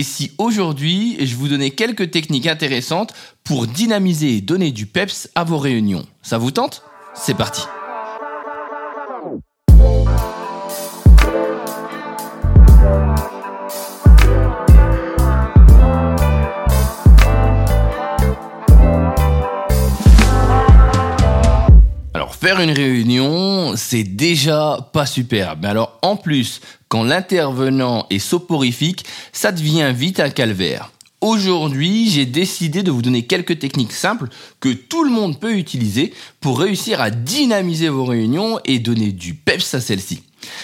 Et si aujourd'hui, je vous donnais quelques techniques intéressantes pour dynamiser et donner du peps à vos réunions. Ça vous tente? C'est parti une réunion, c'est déjà pas super. Mais alors, en plus, quand l'intervenant est soporifique, ça devient vite un calvaire. Aujourd'hui, j'ai décidé de vous donner quelques techniques simples que tout le monde peut utiliser pour réussir à dynamiser vos réunions et donner du peps à celles-ci.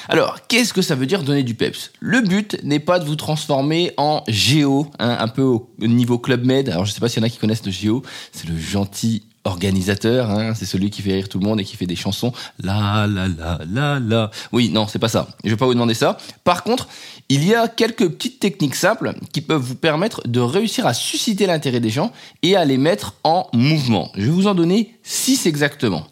Alors, qu'est-ce que ça veut dire donner du peps? Le but n'est pas de vous transformer en géo, hein, un peu au niveau Club Med. Alors, je sais pas s'il y en a qui connaissent le géo, c'est le gentil organisateur, hein, c'est celui qui fait rire tout le monde et qui fait des chansons la la la la la. Oui, non, c'est pas ça. Je vais pas vous demander ça. Par contre, il y a quelques petites techniques simples qui peuvent vous permettre de réussir à susciter l'intérêt des gens et à les mettre en mouvement. Je vais vous en donner six exactement.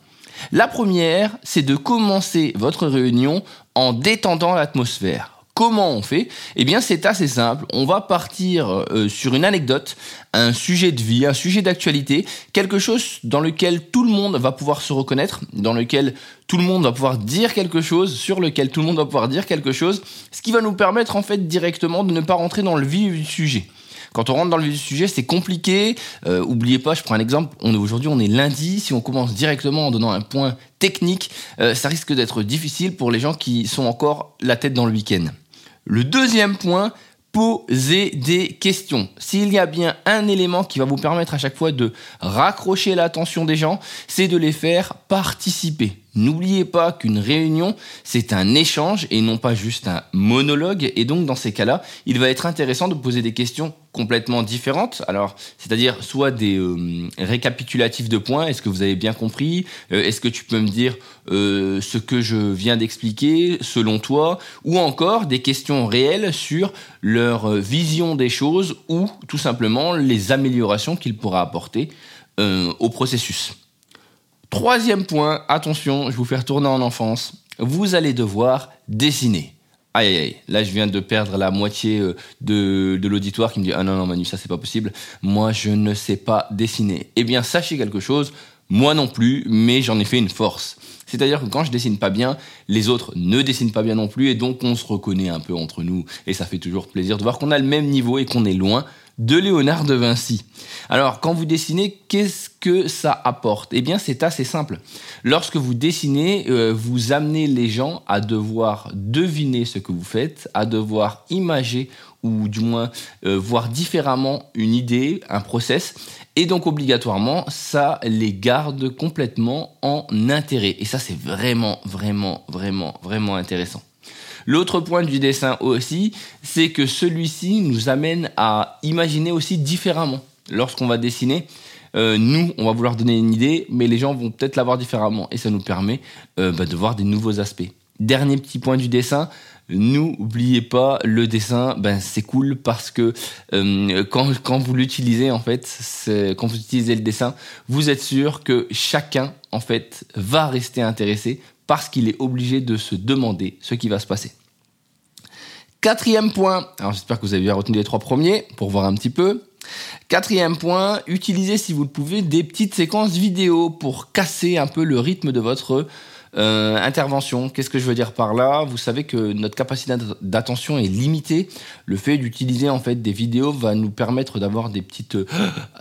La première, c'est de commencer votre réunion en détendant l'atmosphère. Comment on fait Eh bien, c'est assez simple. On va partir euh, sur une anecdote, un sujet de vie, un sujet d'actualité, quelque chose dans lequel tout le monde va pouvoir se reconnaître, dans lequel tout le monde va pouvoir dire quelque chose, sur lequel tout le monde va pouvoir dire quelque chose, ce qui va nous permettre en fait directement de ne pas rentrer dans le vif du sujet. Quand on rentre dans le vif du sujet, c'est compliqué. Euh, oubliez pas, je prends un exemple. On est aujourd'hui, on est lundi. Si on commence directement en donnant un point technique, euh, ça risque d'être difficile pour les gens qui sont encore la tête dans le week-end. Le deuxième point, poser des questions. S'il y a bien un élément qui va vous permettre à chaque fois de raccrocher l'attention des gens, c'est de les faire participer. N'oubliez pas qu'une réunion, c'est un échange et non pas juste un monologue. Et donc, dans ces cas-là, il va être intéressant de poser des questions complètement différentes. Alors, c'est-à-dire soit des euh, récapitulatifs de points. Est-ce que vous avez bien compris? Euh, Est-ce que tu peux me dire euh, ce que je viens d'expliquer selon toi? Ou encore des questions réelles sur leur vision des choses ou tout simplement les améliorations qu'il pourra apporter au processus. Troisième point, attention, je vous fais retourner en enfance. Vous allez devoir dessiner. Aïe aïe aïe, là je viens de perdre la moitié euh, de, de l'auditoire qui me dit Ah non, non, Manu, ça c'est pas possible. Moi je ne sais pas dessiner. Eh bien, sachez quelque chose, moi non plus, mais j'en ai fait une force. C'est-à-dire que quand je dessine pas bien, les autres ne dessinent pas bien non plus, et donc on se reconnaît un peu entre nous, et ça fait toujours plaisir de voir qu'on a le même niveau et qu'on est loin de Léonard de Vinci. Alors, quand vous dessinez, qu'est-ce que ça apporte? Eh bien, c'est assez simple. Lorsque vous dessinez, euh, vous amenez les gens à devoir deviner ce que vous faites, à devoir imager ou du moins euh, voir différemment une idée, un process, et donc obligatoirement, ça les garde complètement en intérêt. Et ça, c'est vraiment, vraiment, vraiment, vraiment intéressant. L'autre point du dessin aussi, c'est que celui-ci nous amène à imaginer aussi différemment. Lorsqu'on va dessiner, euh, nous, on va vouloir donner une idée, mais les gens vont peut-être l'avoir différemment. Et ça nous permet euh, bah, de voir des nouveaux aspects. Dernier petit point du dessin, n'oubliez pas le dessin ben c'est cool parce que euh, quand, quand vous l'utilisez en fait quand vous utilisez le dessin vous êtes sûr que chacun en fait va rester intéressé parce qu'il est obligé de se demander ce qui va se passer. Quatrième point, alors j'espère que vous avez bien retenu les trois premiers pour voir un petit peu. Quatrième point, utilisez si vous le pouvez des petites séquences vidéo pour casser un peu le rythme de votre euh, intervention, qu'est-ce que je veux dire par là? Vous savez que notre capacité d'attention est limitée. Le fait d'utiliser en fait des vidéos va nous permettre d'avoir des petites euh,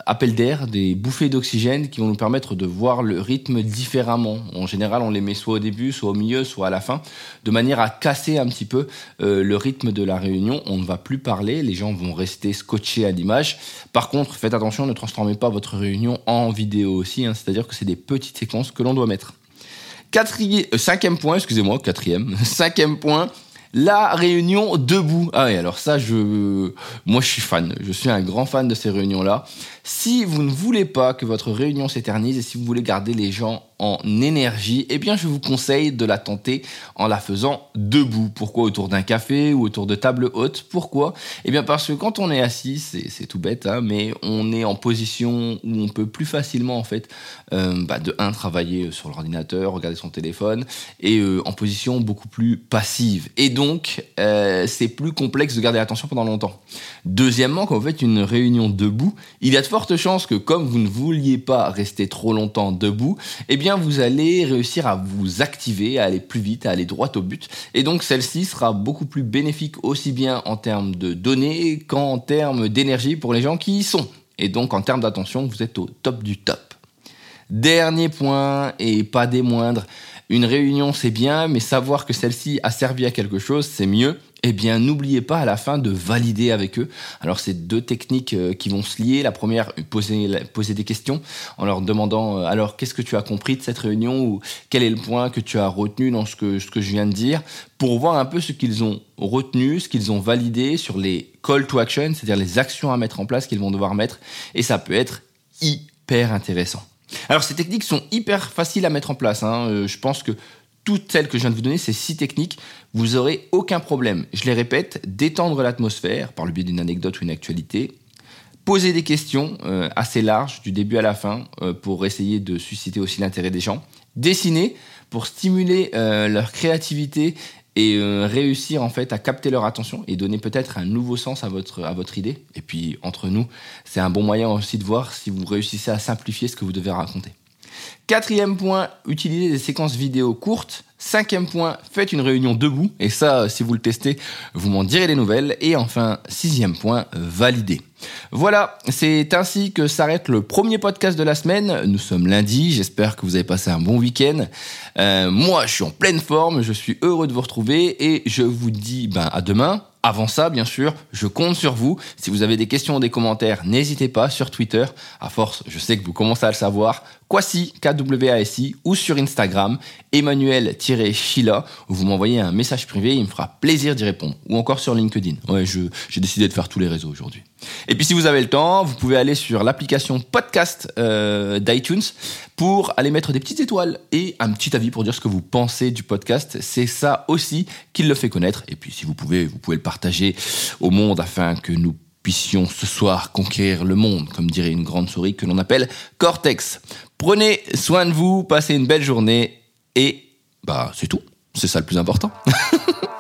appels d'air, des bouffées d'oxygène qui vont nous permettre de voir le rythme différemment. En général, on les met soit au début, soit au milieu, soit à la fin, de manière à casser un petit peu euh, le rythme de la réunion. On ne va plus parler, les gens vont rester scotchés à l'image. Par contre, faites attention, ne transformez pas votre réunion en vidéo aussi, hein. c'est-à-dire que c'est des petites séquences que l'on doit mettre. Quatrième, euh, cinquième point, excusez-moi, quatrième. Cinquième point, la réunion debout. Ah oui, alors ça, je, moi, je suis fan. Je suis un grand fan de ces réunions-là. Si vous ne voulez pas que votre réunion s'éternise et si vous voulez garder les gens en énergie, eh bien je vous conseille de la tenter en la faisant debout. Pourquoi autour d'un café ou autour de table haute Pourquoi? Eh bien parce que quand on est assis, c'est tout bête, hein, mais on est en position où on peut plus facilement en fait, euh, bah, de un travailler sur l'ordinateur, regarder son téléphone, et euh, en position beaucoup plus passive. Et donc euh, c'est plus complexe de garder l'attention pendant longtemps. Deuxièmement, quand vous faites une réunion debout, il y a de fortes chances que comme vous ne vouliez pas rester trop longtemps debout, eh bien vous allez réussir à vous activer, à aller plus vite, à aller droit au but. Et donc celle-ci sera beaucoup plus bénéfique aussi bien en termes de données qu'en termes d'énergie pour les gens qui y sont. Et donc en termes d'attention, vous êtes au top du top. Dernier point, et pas des moindres, une réunion c'est bien, mais savoir que celle-ci a servi à quelque chose, c'est mieux eh bien n'oubliez pas à la fin de valider avec eux. Alors c'est deux techniques euh, qui vont se lier. La première, poser, des questions en leur demandant euh, alors qu'est-ce que tu as compris de cette réunion ou quel est le point que tu as retenu dans ce que, ce que je viens de dire pour voir un peu ce qu'ils ont retenu, ce qu'ils ont validé sur les call to action, c'est-à-dire les actions à mettre en place qu'ils vont devoir mettre. Et ça peut être hyper intéressant. Alors ces techniques sont hyper faciles à mettre en place. Hein. Euh, je pense que toutes celles que je viens de vous donner, ces six techniques, vous aurez aucun problème. Je les répète, détendre l'atmosphère par le biais d'une anecdote ou une actualité, poser des questions euh, assez larges du début à la fin euh, pour essayer de susciter aussi l'intérêt des gens, dessiner pour stimuler euh, leur créativité et réussir en fait à capter leur attention et donner peut-être un nouveau sens à votre à votre idée. Et puis entre nous, c'est un bon moyen aussi de voir si vous réussissez à simplifier ce que vous devez raconter. Quatrième point, utilisez des séquences vidéo courtes. Cinquième point, faites une réunion debout. Et ça, si vous le testez, vous m'en direz des nouvelles. Et enfin, sixième point, validez. Voilà, c'est ainsi que s'arrête le premier podcast de la semaine. Nous sommes lundi, j'espère que vous avez passé un bon week-end. Euh, moi, je suis en pleine forme, je suis heureux de vous retrouver et je vous dis ben, à demain avant ça, bien sûr, je compte sur vous. Si vous avez des questions ou des commentaires, n'hésitez pas sur Twitter. À force, je sais que vous commencez à le savoir. Kwasi, K-W-A-S-I, ou sur Instagram, Emmanuel-Chila, vous m'envoyez un message privé, il me fera plaisir d'y répondre. Ou encore sur LinkedIn. Ouais, j'ai décidé de faire tous les réseaux aujourd'hui. Et puis si vous avez le temps, vous pouvez aller sur l'application podcast euh, d'iTunes pour aller mettre des petites étoiles et un petit avis pour dire ce que vous pensez du podcast. C'est ça aussi qui le fait connaître. Et puis si vous pouvez, vous pouvez le au monde afin que nous puissions ce soir conquérir le monde, comme dirait une grande souris que l'on appelle Cortex. Prenez soin de vous, passez une belle journée et bah c'est tout. C'est ça le plus important.